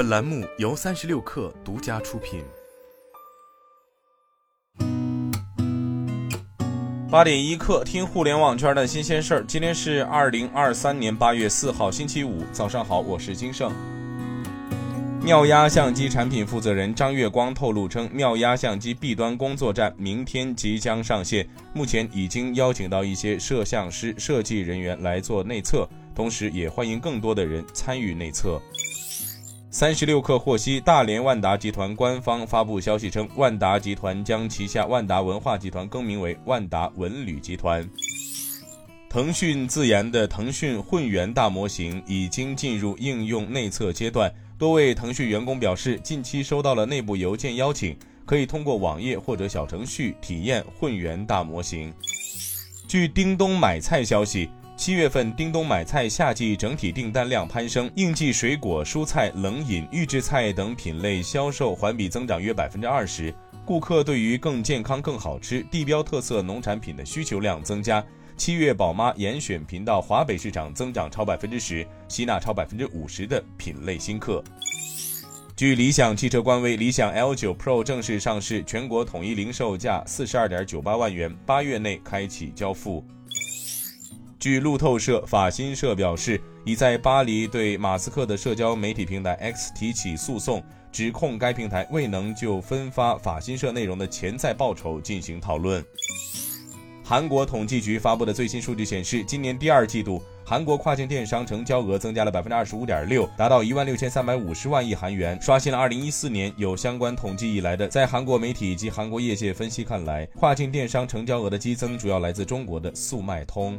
本栏目由三十六氪独家出品。八点一刻，听互联网圈的新鲜事儿。今天是二零二三年八月四号，星期五，早上好，我是金盛。妙压相机产品负责人张月光透露称，妙压相机 B 端工作站明天即将上线，目前已经邀请到一些摄像师、设计人员来做内测，同时也欢迎更多的人参与内测。三十六氪获悉，大连万达集团官方发布消息称，万达集团将旗下万达文化集团更名为万达文旅集团。腾讯自研的腾讯混元大模型已经进入应用内测阶段。多位腾讯员工表示，近期收到了内部邮件邀请，可以通过网页或者小程序体验混元大模型。据叮咚买菜消息，七月份叮咚买菜夏季整体订单量攀升，应季水果、蔬菜、冷饮、预制菜等品类销售环比增长约百分之二十。顾客对于更健康、更好吃、地标特色农产品的需求量增加。七月宝妈严选频道华北市场增长超百分之十，吸纳超百分之五十的品类新客。据理想汽车官微，理想 L9 Pro 正式上市，全国统一零售价四十二点九八万元，八月内开启交付。据路透社，法新社表示，已在巴黎对马斯克的社交媒体平台 X 提起诉讼，指控该平台未能就分发法新社内容的潜在报酬进行讨论。韩国统计局发布的最新数据显示，今年第二季度韩国跨境电商成交额增加了百分之二十五点六，达到一万六千三百五十万亿韩元，刷新了二零一四年有相关统计以来的。在韩国媒体及韩国业界分析看来，跨境电商成交额的激增主要来自中国的速卖通。